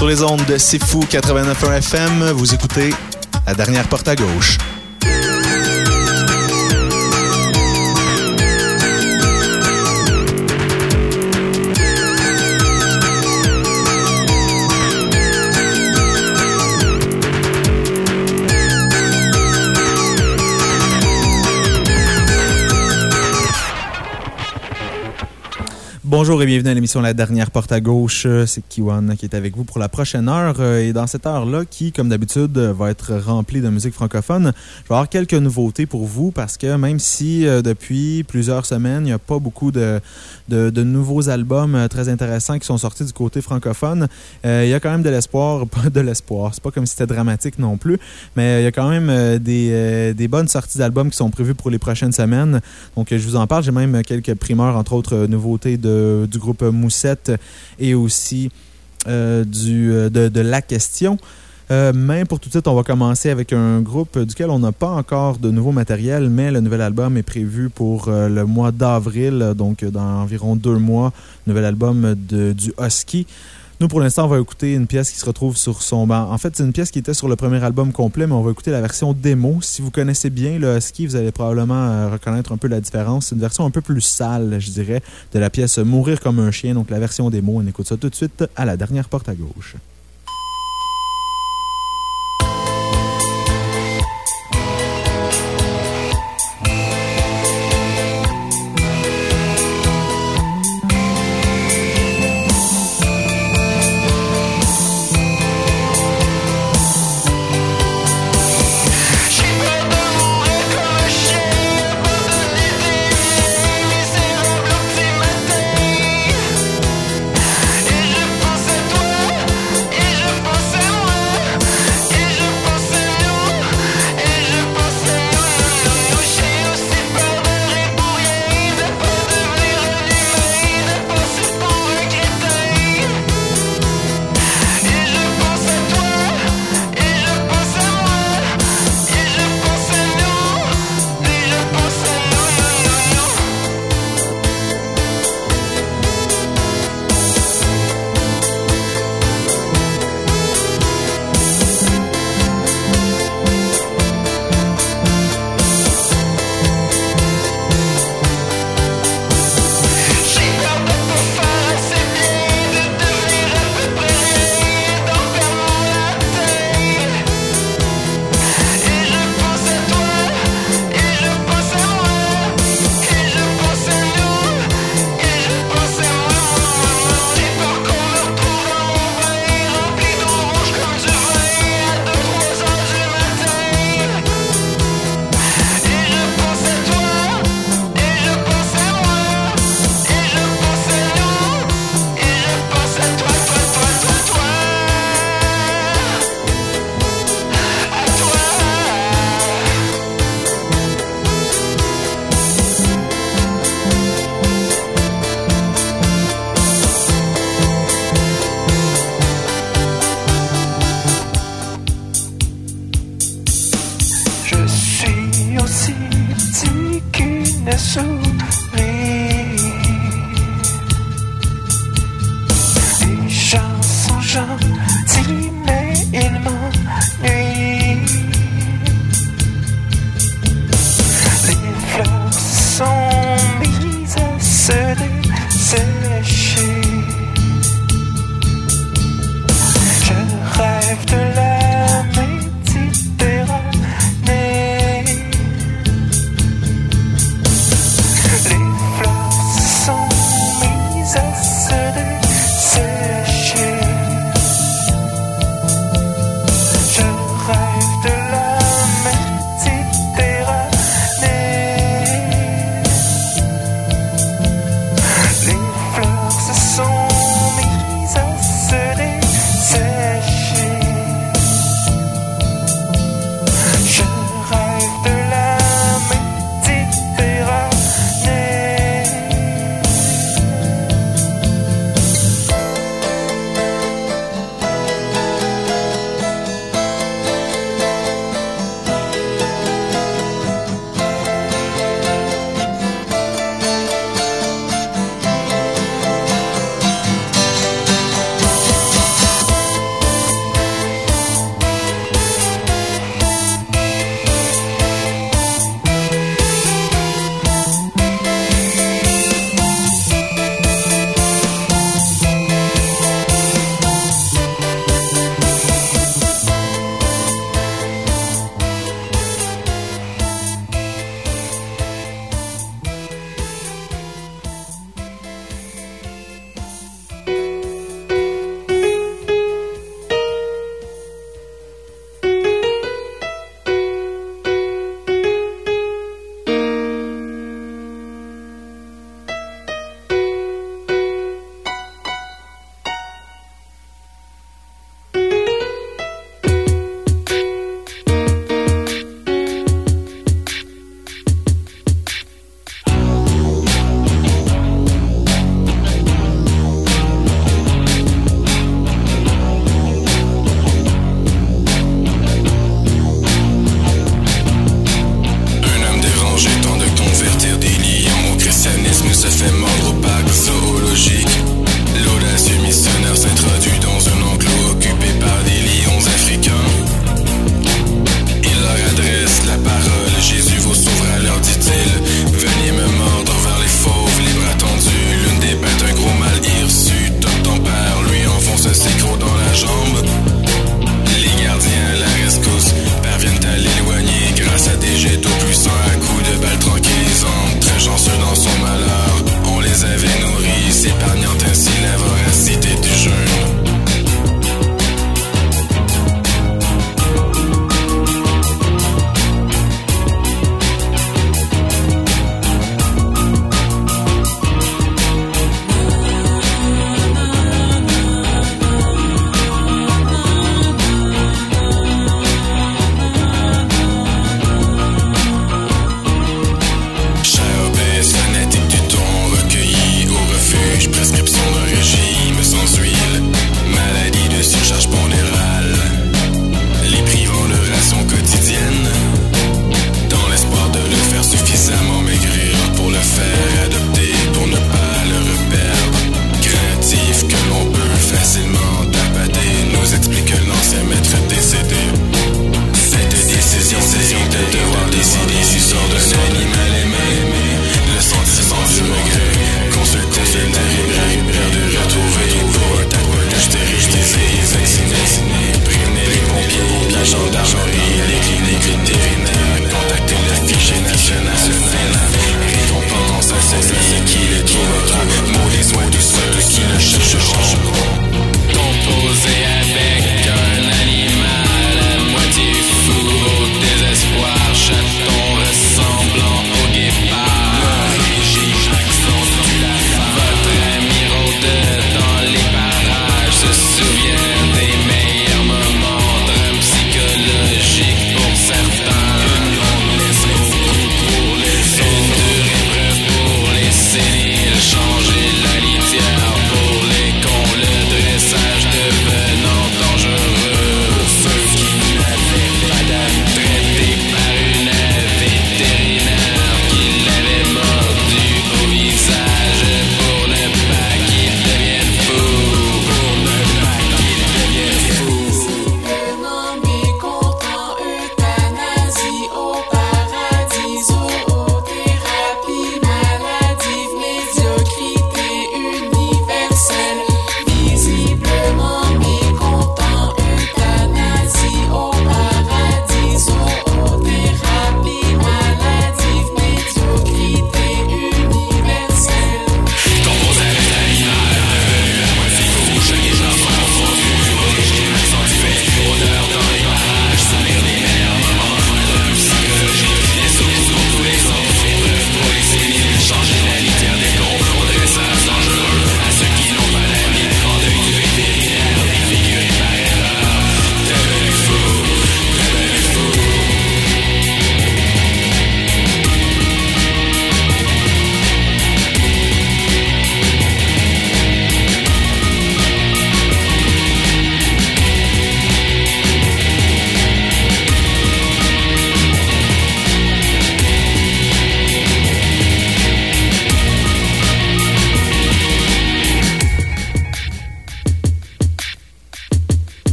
Sur les ondes de C'est Fou 89.1 FM, vous écoutez La dernière porte à gauche. Bonjour et bienvenue à l'émission La dernière porte à gauche. C'est Kiwan qui est avec vous pour la prochaine heure. Euh, et dans cette heure-là, qui, comme d'habitude, va être remplie de musique francophone, je vais avoir quelques nouveautés pour vous parce que même si euh, depuis plusieurs semaines, il n'y a pas beaucoup de, nouveaux albums euh, très intéressants qui sont sortis du côté francophone, il y a quand même de l'espoir. Pas de l'espoir. C'est pas comme si c'était dramatique non plus, mais il y a quand même des bonnes sorties d'albums qui sont prévues pour les prochaines semaines. Donc, je vous en parle. J'ai même quelques primeurs, entre autres, nouveautés de du groupe Moussette et aussi euh, euh, de, La Question. Euh, mais pour tout de suite, on va commencer avec un groupe duquel on n'a pas encore de nouveau matériel, mais le nouvel album est prévu pour le mois d'avril, donc dans environ deux mois. Nouvel album de, du Husky. Nous, pour l'instant, on va écouter une pièce qui se retrouve sur son banc. En fait, c'est une pièce qui était sur le premier album complet, mais on va écouter la version démo. Si vous connaissez bien le Husky, vous allez probablement euh, reconnaître un peu la différence. C'est une version un peu plus sale, je dirais, de la pièce Mourir comme un chien. Donc, la version démo, on écoute ça tout de suite à la dernière porte à gauche.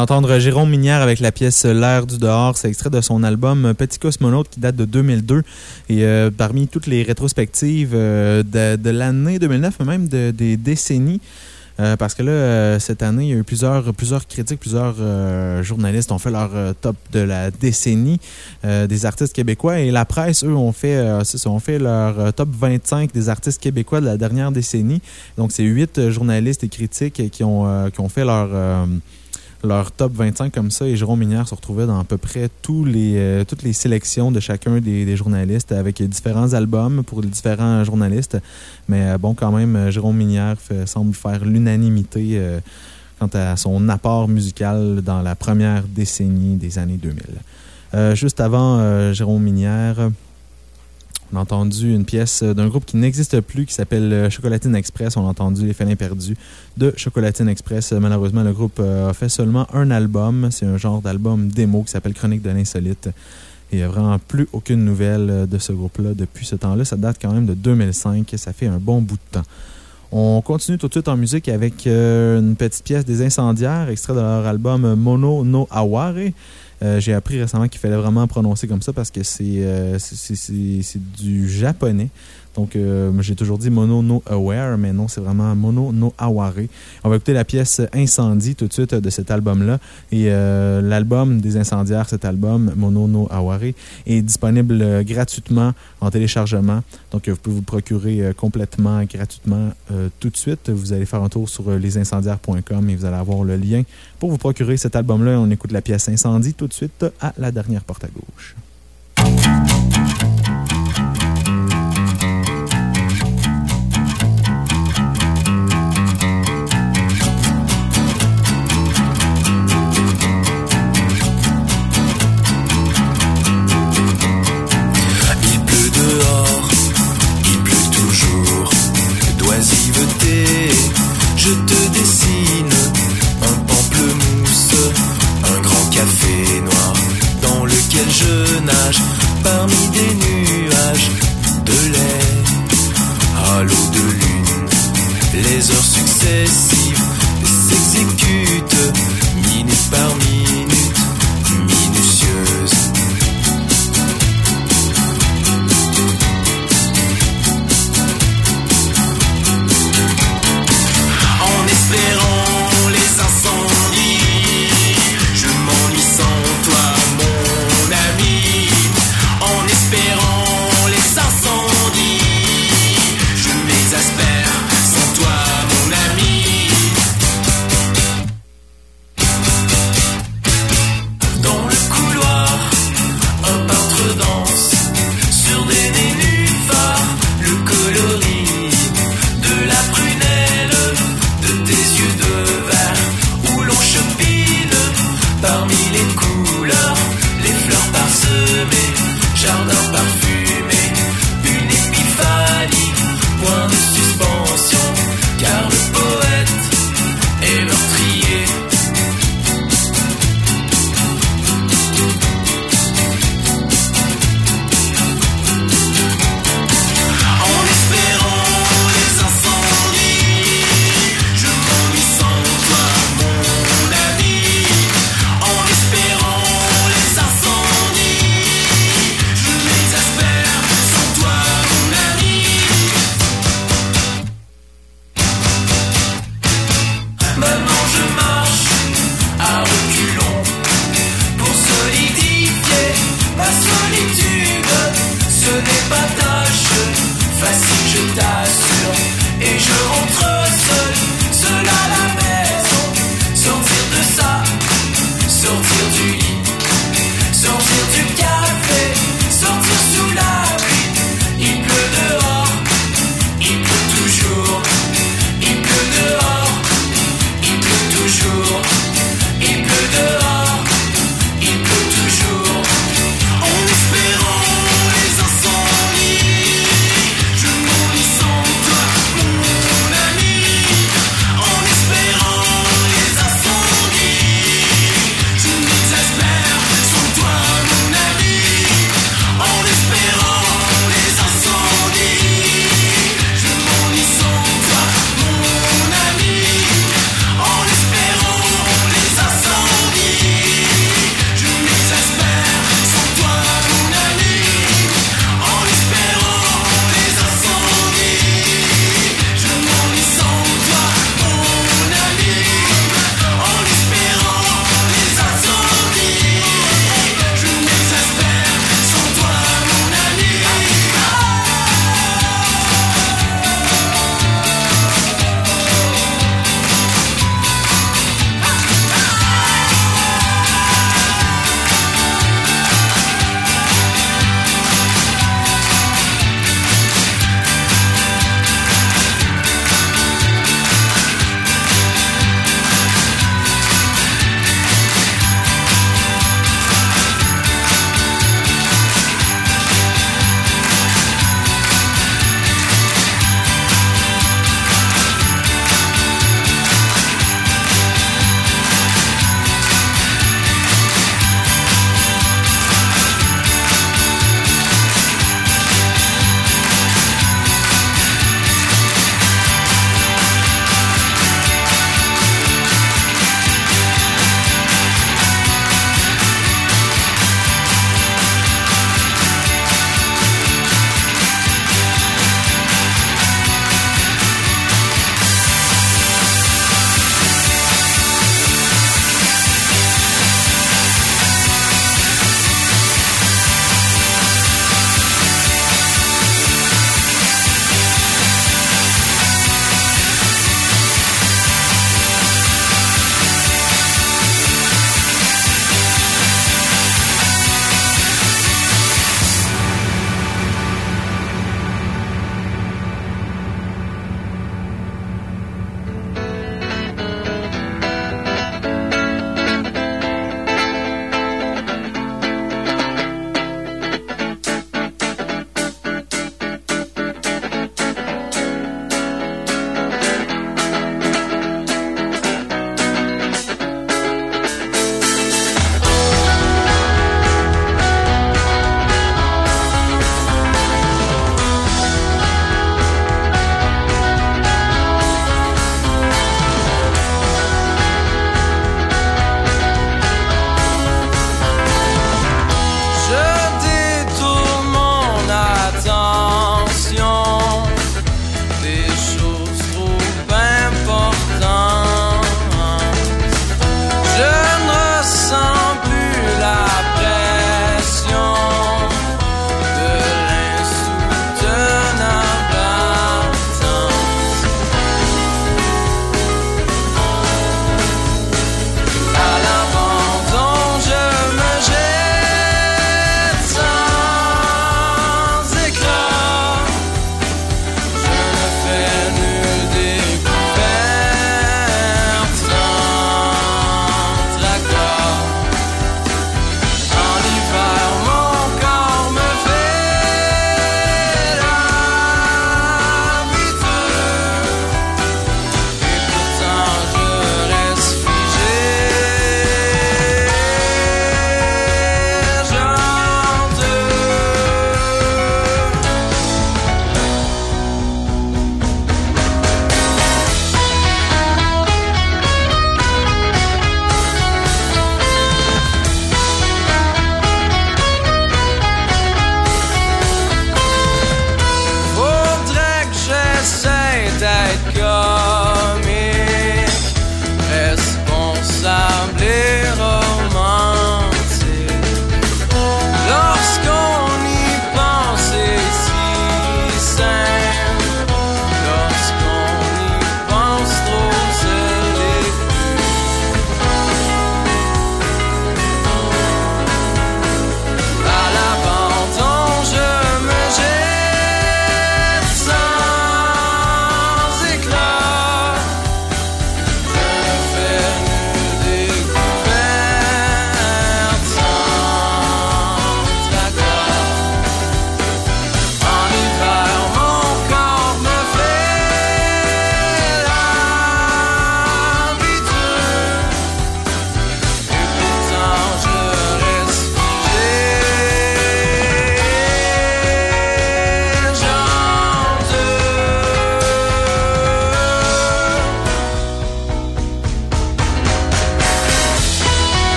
D'entendre Jérôme Minière avec la pièce L'air du dehors. C'est extrait de son album Petit Cosmonaute qui date de 2002. Et euh, parmi toutes les rétrospectives euh, de, l'année 2009, même de, des décennies, euh, parce que là, cette année, il y a eu plusieurs, plusieurs critiques, plusieurs euh, journalistes ont fait leur top de la décennie des artistes québécois. Et la presse, eux, ont fait, ont fait leur top 25 des artistes québécois de la dernière décennie. Donc, c'est huit journalistes et critiques qui ont, qui ont fait leur leur top 25 comme ça et Jérôme Minière se retrouvait dans à peu près tous les, euh, toutes les sélections de chacun des, journalistes avec différents albums pour les différents journalistes. Mais euh, bon, quand même, Jérôme Minière semble faire l'unanimité euh, quant à son apport musical dans la première décennie des années 2000. juste avant Jérôme Minière, on a entendu une pièce d'un groupe qui n'existe plus, qui s'appelle euh, Chocolatine Express. On a entendu Les Félins Perdus de Chocolatine Express. Malheureusement, le groupe euh, a fait seulement un album. C'est un genre d'album démo qui s'appelle Chronique de l'insolite. Il n'y a vraiment plus aucune nouvelle euh, de ce groupe-là depuis ce temps-là. Ça date quand même de 2005. Ça fait un bon bout de temps. On continue tout de suite en musique avec une petite pièce des Incendiaires, extrait de leur album Mono no Aware. Euh, j'ai appris récemment qu'il fallait vraiment prononcer comme ça parce que c'est euh, du japonais. Donc, euh, j'ai toujours dit Mono no Aware, mais non, c'est vraiment Mono no Aware. On va écouter la pièce Incendie tout de suite de cet album-là. Et euh, l'album des incendiaires, cet album, Mono no Aware, est disponible gratuitement en téléchargement. Donc, vous pouvez vous procurer complètement gratuitement tout de suite. Vous allez faire un tour sur lesincendiaires.com et vous allez avoir le lien pour vous procurer cet album-là. On écoute la pièce Incendie tout de suite à la dernière porte à gauche.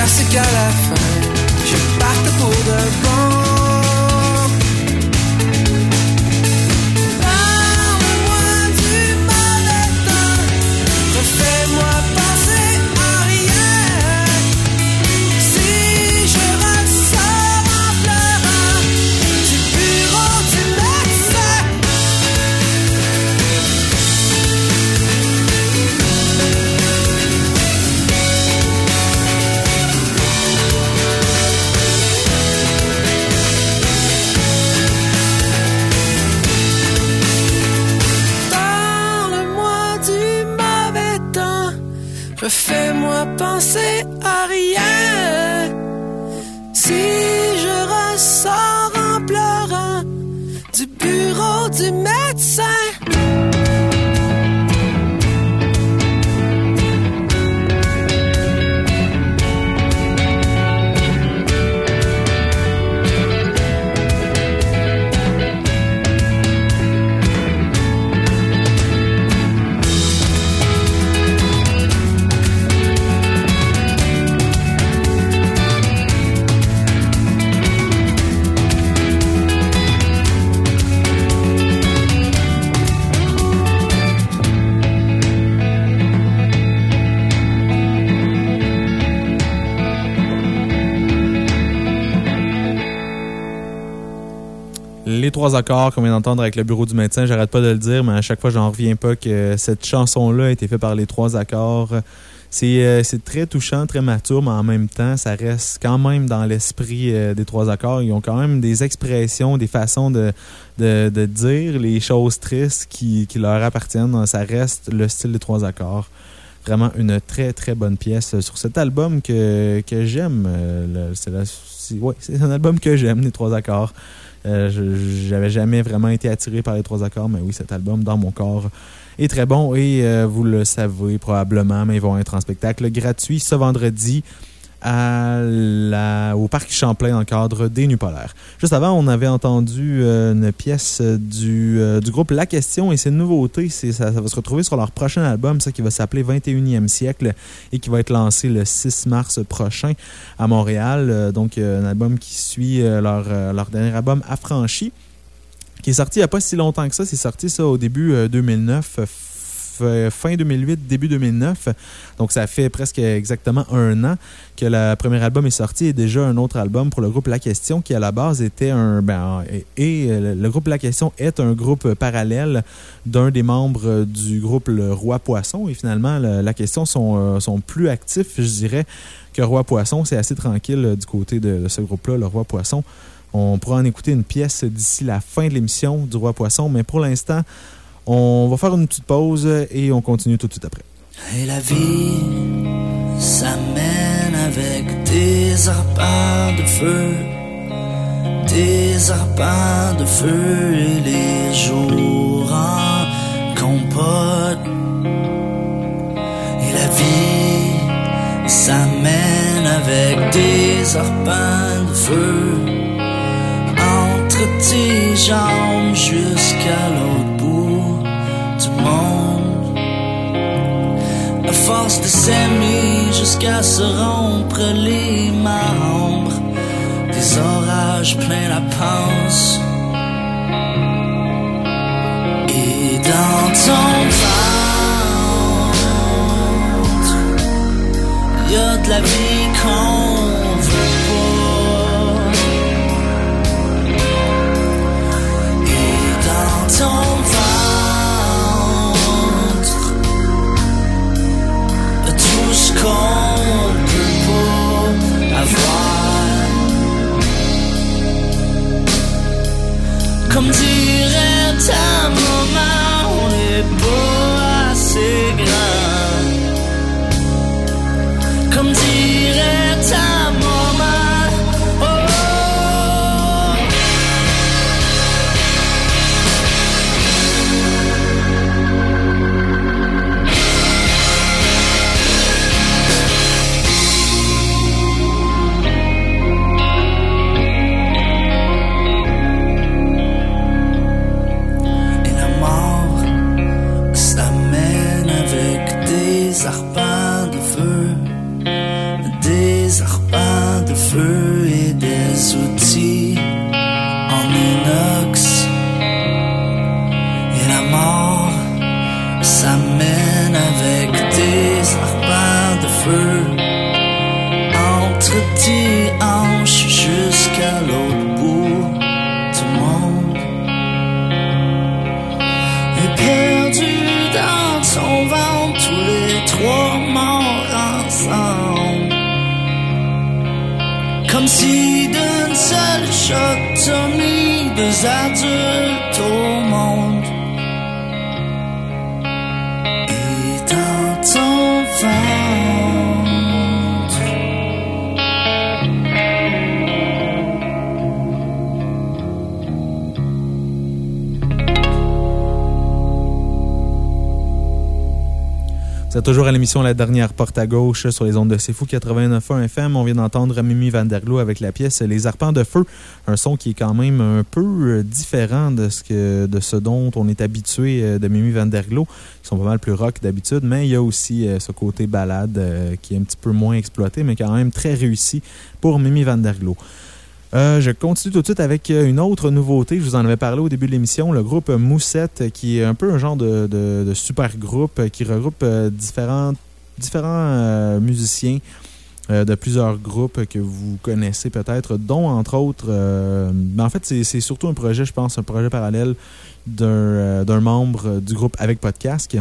Jusqu'à ce qu'à la fin je parte pour de bon. Trois accords qu'on vient d'entendre avec le bureau du médecin, j'arrête pas de le dire, mais à chaque fois, j'en reviens pas que cette chanson-là a été faite par les trois accords. C'est euh, très touchant, très mature, mais en même temps, ça reste quand même dans l'esprit euh, des trois accords. Ils ont quand même des expressions, des façons de, dire les choses tristes qui, leur appartiennent. Ça reste le style des trois accords. Vraiment une très, très bonne pièce sur cet album que, j'aime. Euh, c'est un album que j'aime, les trois accords. Euh, je- J'avais jamais vraiment été attiré par les trois accords, mais oui, cet album, dans mon corps, est très bon et euh, vous le savez probablement, mais ils vont être en spectacle gratuit ce vendredi au Parc Champlain dans le cadre des Nuits Polaires. Juste avant, on avait entendu euh, une pièce du, euh, du groupe La Question et c'est une nouveauté. c'est- Ça, ça va se retrouver sur leur prochain album, ça qui va s'appeler 21e siècle et qui va être lancé le 6 mars prochain à Montréal. Euh, donc, un album qui suit leur, leur dernier album Affranchi qui est sorti il n'y a pas si longtemps que ça. C'est sorti ça au début euh, 2009, euh, fin 2008, début 2009. Donc ça fait presque exactement un an que le premier album est sorti et déjà un autre album pour le groupe La Question qui à la base était un... Ben, et, euh, le groupe La Question est un groupe parallèle d'un des membres du groupe Le Roi Poisson et finalement le- La Question sont, euh, sont plus actifs, je dirais, que Roi Poisson. C'est assez tranquille du côté de, de ce groupe-là, Le Roi Poisson. On pourra en écouter une pièce d'ici la fin de l'émission du Roi Poisson, mais pour l'instant, on va faire une petite pause et on continue tout de suite après. Et la vie s'amène avec des arpents de feu, des arpents de feu et les jours en compote. Et la vie s'amène avec des arpents de feu entre tes jambes de s'aimer jusqu'à se rompre les membres. Des orages plein la panse. Et dans ton ventre, y a de la vie qu'on veut pas. Et dans ton Comme dirait ta maman, on n'est pas assez grand. Mis deux toujours à l'émission La Dernière Porte à Gauche sur les ondes de C'est Fou 89.1 FM. On vient d'entendre Mimi Vanderglo avec la pièce Les Arpents de Feu. Un son qui est quand même un peu euh, différent de ce, dont on est habitué euh, de Mimi Vanderglo. Ils sont pas mal plus rock d'habitude, mais il y a aussi euh, ce côté balade qui est un petit peu moins exploité, mais quand même très réussi pour Mimi Vanderglo. Euh, je continue tout de suite avec euh, une autre nouveauté. Je vous en avais parlé au début de l'émission. Le groupe Moussette, qui est un peu un genre de, de- super groupe qui regroupe euh, différents, différents musiciens de plusieurs groupes que vous connaissez peut-être, dont entre autres. euh, ben, en fait, c'est surtout un projet, je pense, un projet parallèle d'un membre du groupe avec Podcast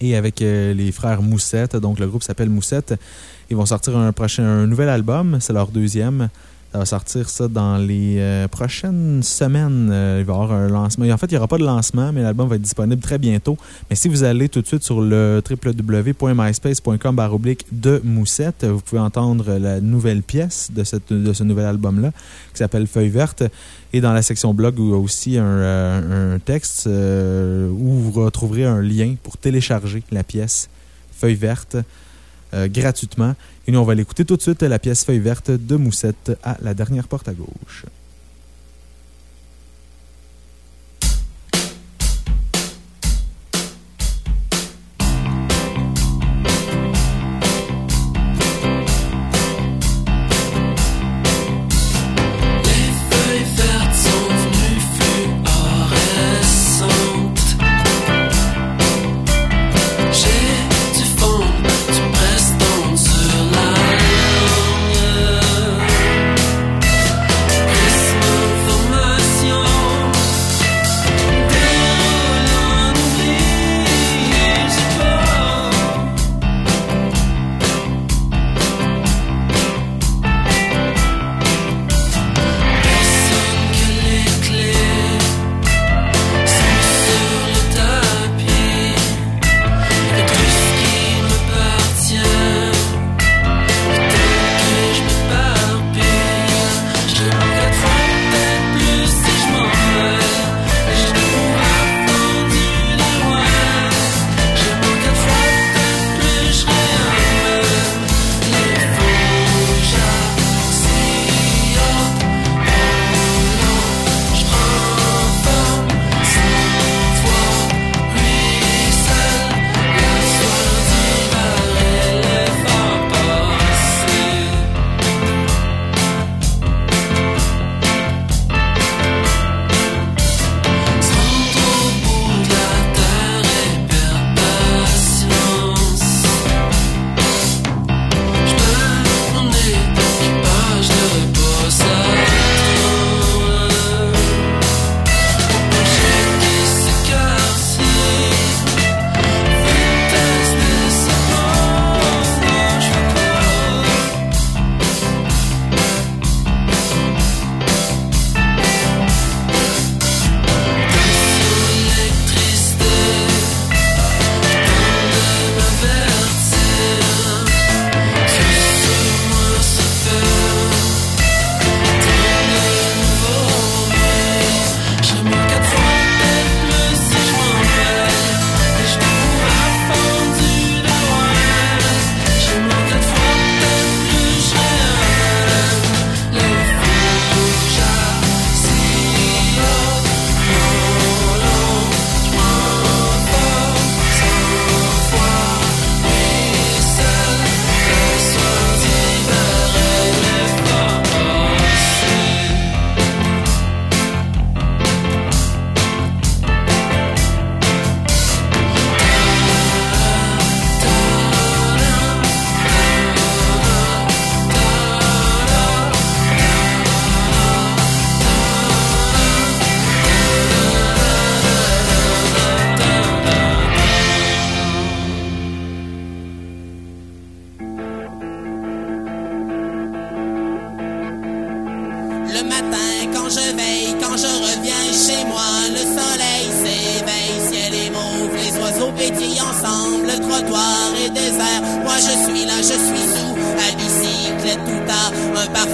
et avec les frères Moussette. Donc, le groupe s'appelle Moussette. Ils vont sortir un, prochain, un nouvel album. C'est leur deuxième. Ça va sortir ça dans les euh, prochaines semaines. Euh, il va y avoir un lancement. En fait, il n'y aura pas de lancement, mais l'album va être disponible très bientôt. Mais si vous allez tout de suite sur le www.myspace.com de Moussette, vous pouvez entendre la nouvelle pièce de, ce nouvel album-là qui s'appelle Feuille verte. Et dans la section blog, il y a aussi un, euh, un texte où vous retrouverez un lien pour télécharger la pièce Feuille verte gratuitement. Et nous, on va l'écouter tout de suite, la pièce Feuille verte de Moussette à la dernière porte à gauche.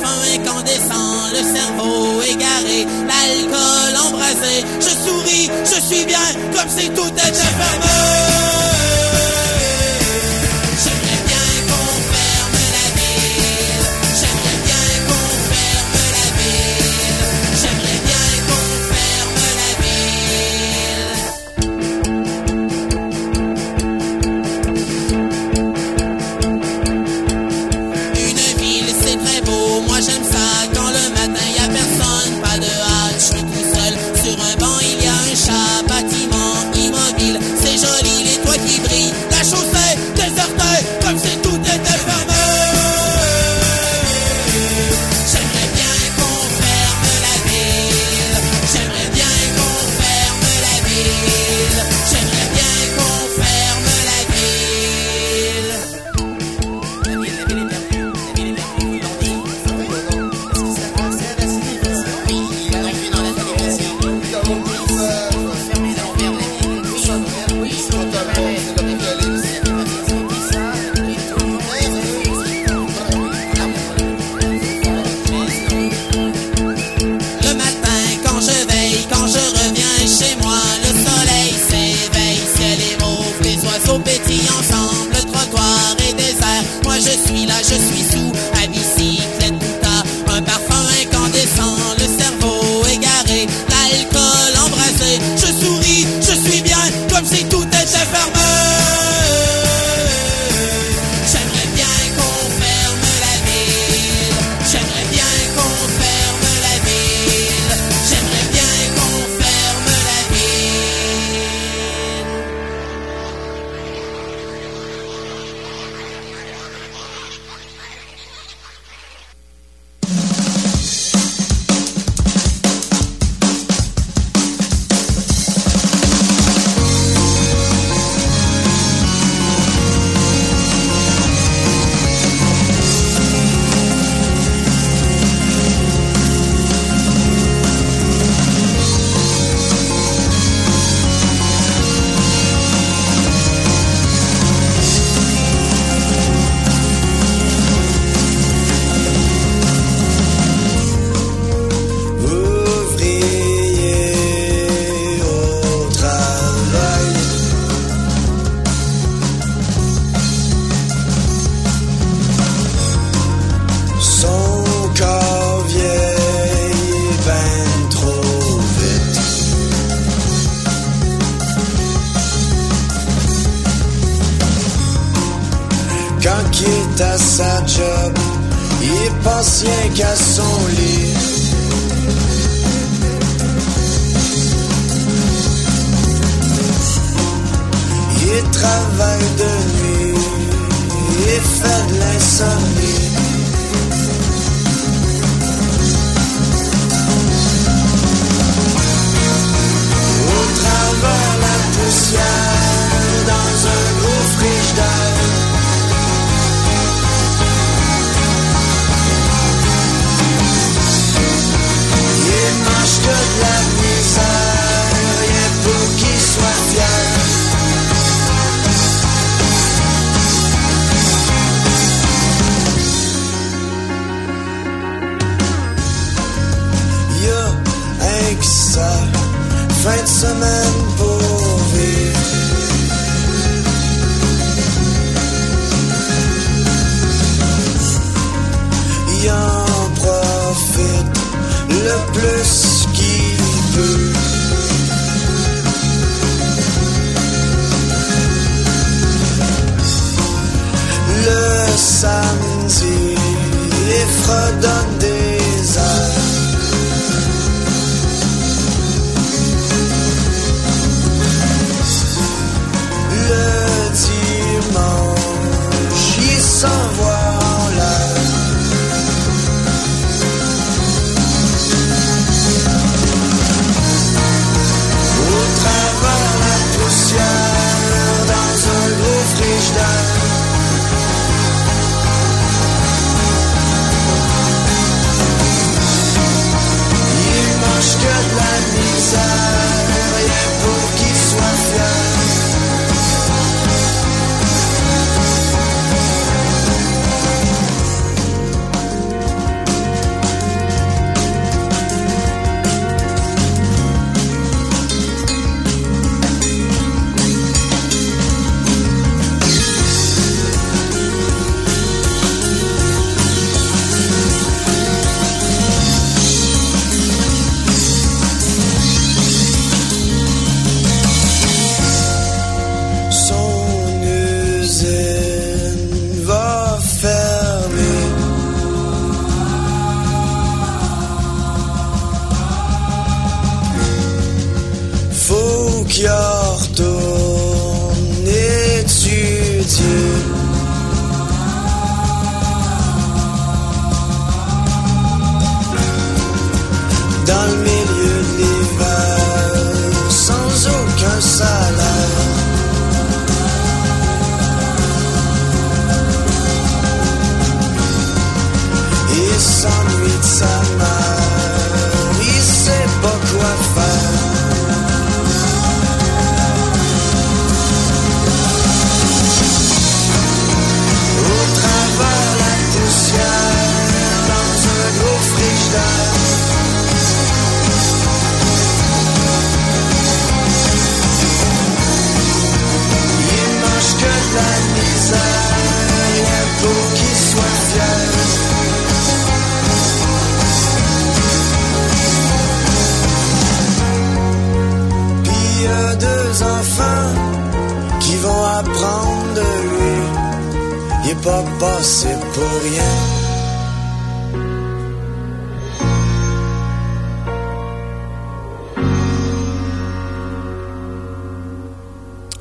parfum incandescent, le cerveau égaré, l'alcool embrasé. Je souris, je suis bien, comme si tout était fameux. train some men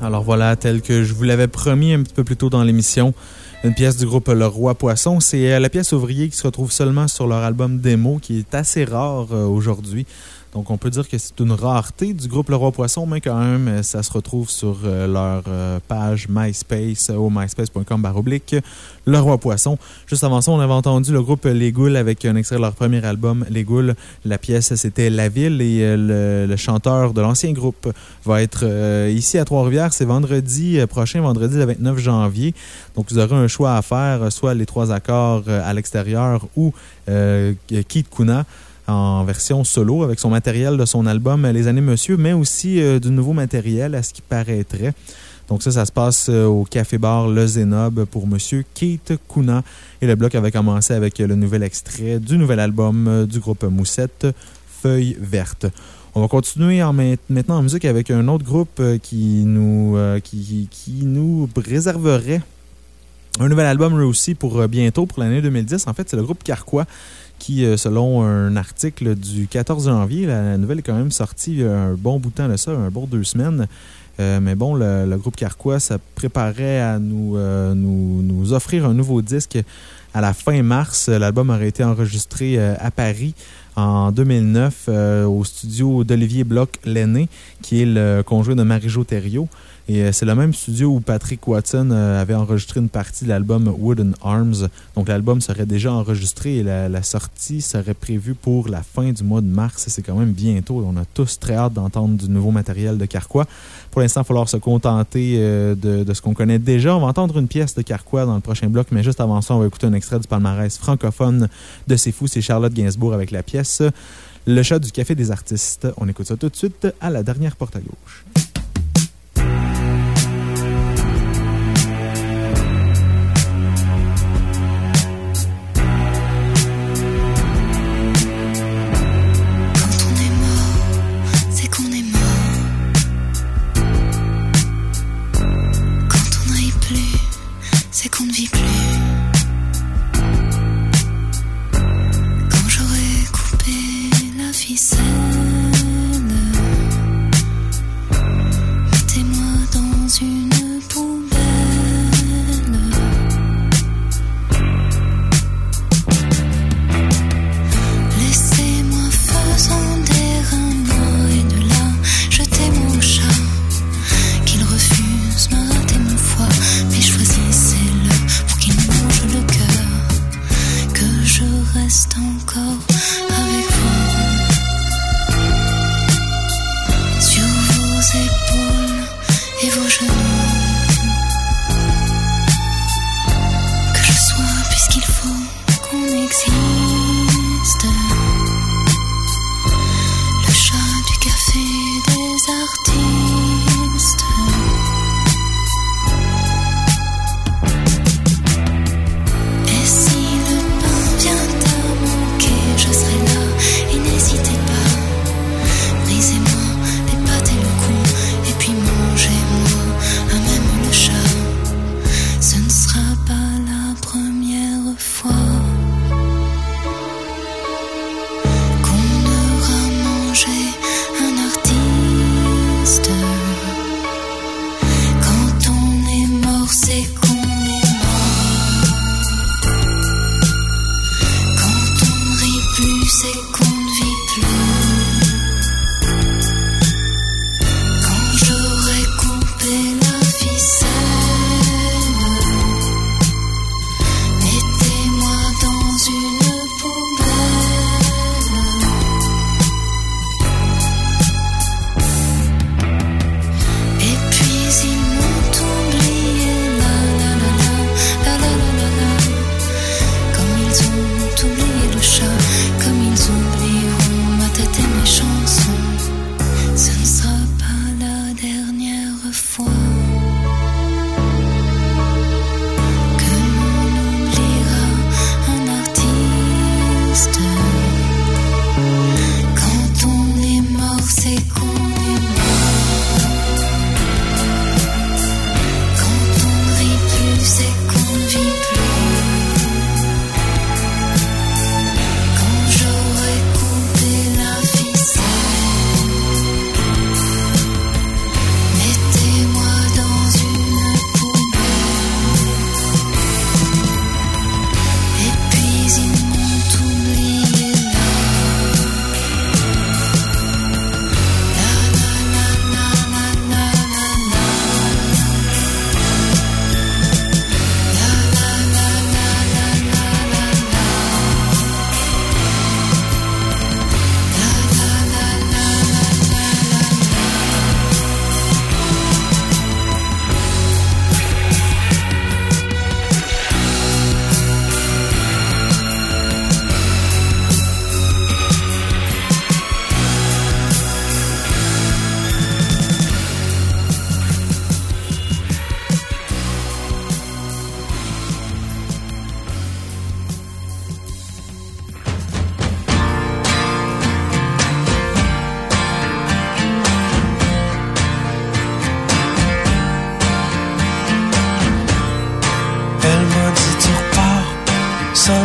Alors voilà, tel que je vous l'avais promis un petit peu plus tôt dans l'émission, une pièce du groupe Le Roi Poisson. C'est euh, la pièce ouvrier qui se retrouve seulement sur leur album démo, qui est assez rare euh, aujourd'hui. Donc, on peut dire que c'est une rareté du groupe Le Roi Poisson, mais quand même, euh, ça se retrouve sur euh, leur euh, page MySpace au myspace.com baroblique Le Roi Poisson. Juste avant ça, on avait entendu le groupe Les Goules avec un extrait de leur premier album, Les Goules. La pièce, c'était La Ville et le, chanteur de l'ancien groupe va être ici à Trois-Rivières. C'est vendredi prochain, vendredi le 29 janvier. Donc, vous aurez un choix à faire, soit les trois accords à l'extérieur ou euh, Keith Kuna en version solo avec son matériel de son album Les années Monsieur, mais aussi euh, du nouveau matériel à ce qui paraîtrait. Donc ça, ça se passe euh, au Café Bar Le Zénob pour Monsieur Keith Kuna. Et le bloc avait commencé avec euh, le nouvel extrait du nouvel album euh, du groupe Moussette, Feuille verte. On va continuer en ma- maintenant en musique avec un autre groupe euh, qui nous, euh, qui, nous réserverait un nouvel album eux aussi pour euh, bientôt, pour l'année 2010. En fait, c'est le groupe Carquois qui, euh, selon un article du 14 janvier, la nouvelle est quand même sortie a un bon bout de temps de ça, un bon deux semaines. Euh, mais bon, le, groupe Carquois, ça préparait à nous, euh, offrir un nouveau disque à la fin mars. L'album aurait été enregistré euh, à Paris en 2009 euh, au studio d'Olivier Bloch-Lenné, qui est le conjoint de Marie-Jo Thériault. Et euh, c'est le même studio où Patrick Watson euh, avait enregistré une partie de l'album Wooden Arms. Donc l'album serait déjà enregistré et la, la sortie serait prévue pour la fin du mois de mars. C'est quand même bientôt. On a tous très hâte d'entendre du nouveau matériel de Carquois. Pour l'instant, il va falloir se contenter euh, de, de ce qu'on connaît déjà. On va entendre une pièce de Carquois dans le prochain bloc, mais juste avant ça, on va écouter un extrait du palmarès francophone de C'est fou. C'est Charlotte Gainsbourg avec la pièce Le chat du Café des artistes. On écoute ça tout de suite à la dernière porte à gauche.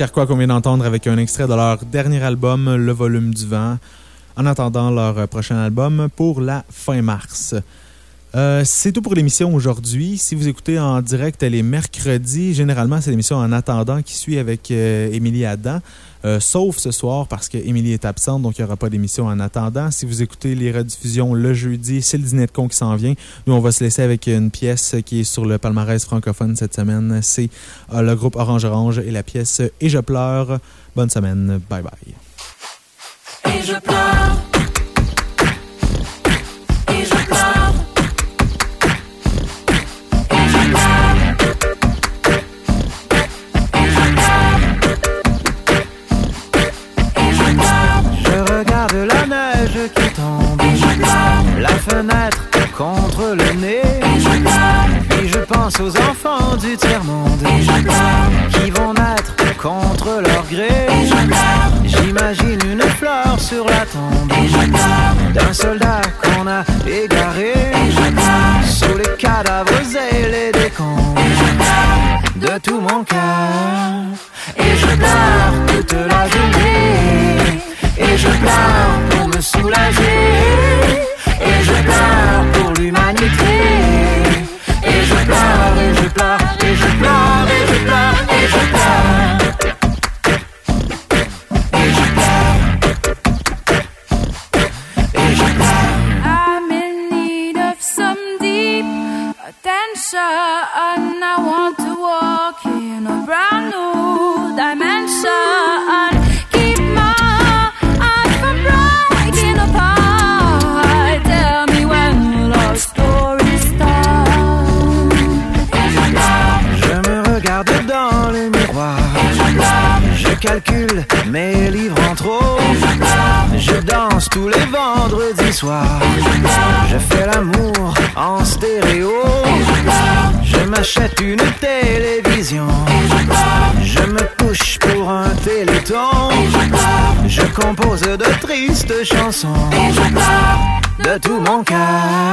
Carquois qu'on vient d'entendre avec un extrait de leur dernier album, Le Volume du Vent, en attendant leur prochain album pour la fin mars. Euh, c'est tout pour l'émission aujourd'hui. Si vous écoutez en direct les mercredis, généralement c'est l'émission En attendant qui suit avec euh, Émilie Adam. Euh, sauf ce soir parce qu'Émilie est absente, donc il n'y aura pas d'émission en attendant. Si vous écoutez les rediffusions le jeudi, c'est le dîner de con qui s'en vient. Nous, on va se laisser avec une pièce qui est sur le palmarès francophone cette semaine. C'est le groupe Orange Orange et la pièce Et je pleure. Bonne semaine. Bye bye. Et je pleure. Tristes chansons. De tout mon cœur.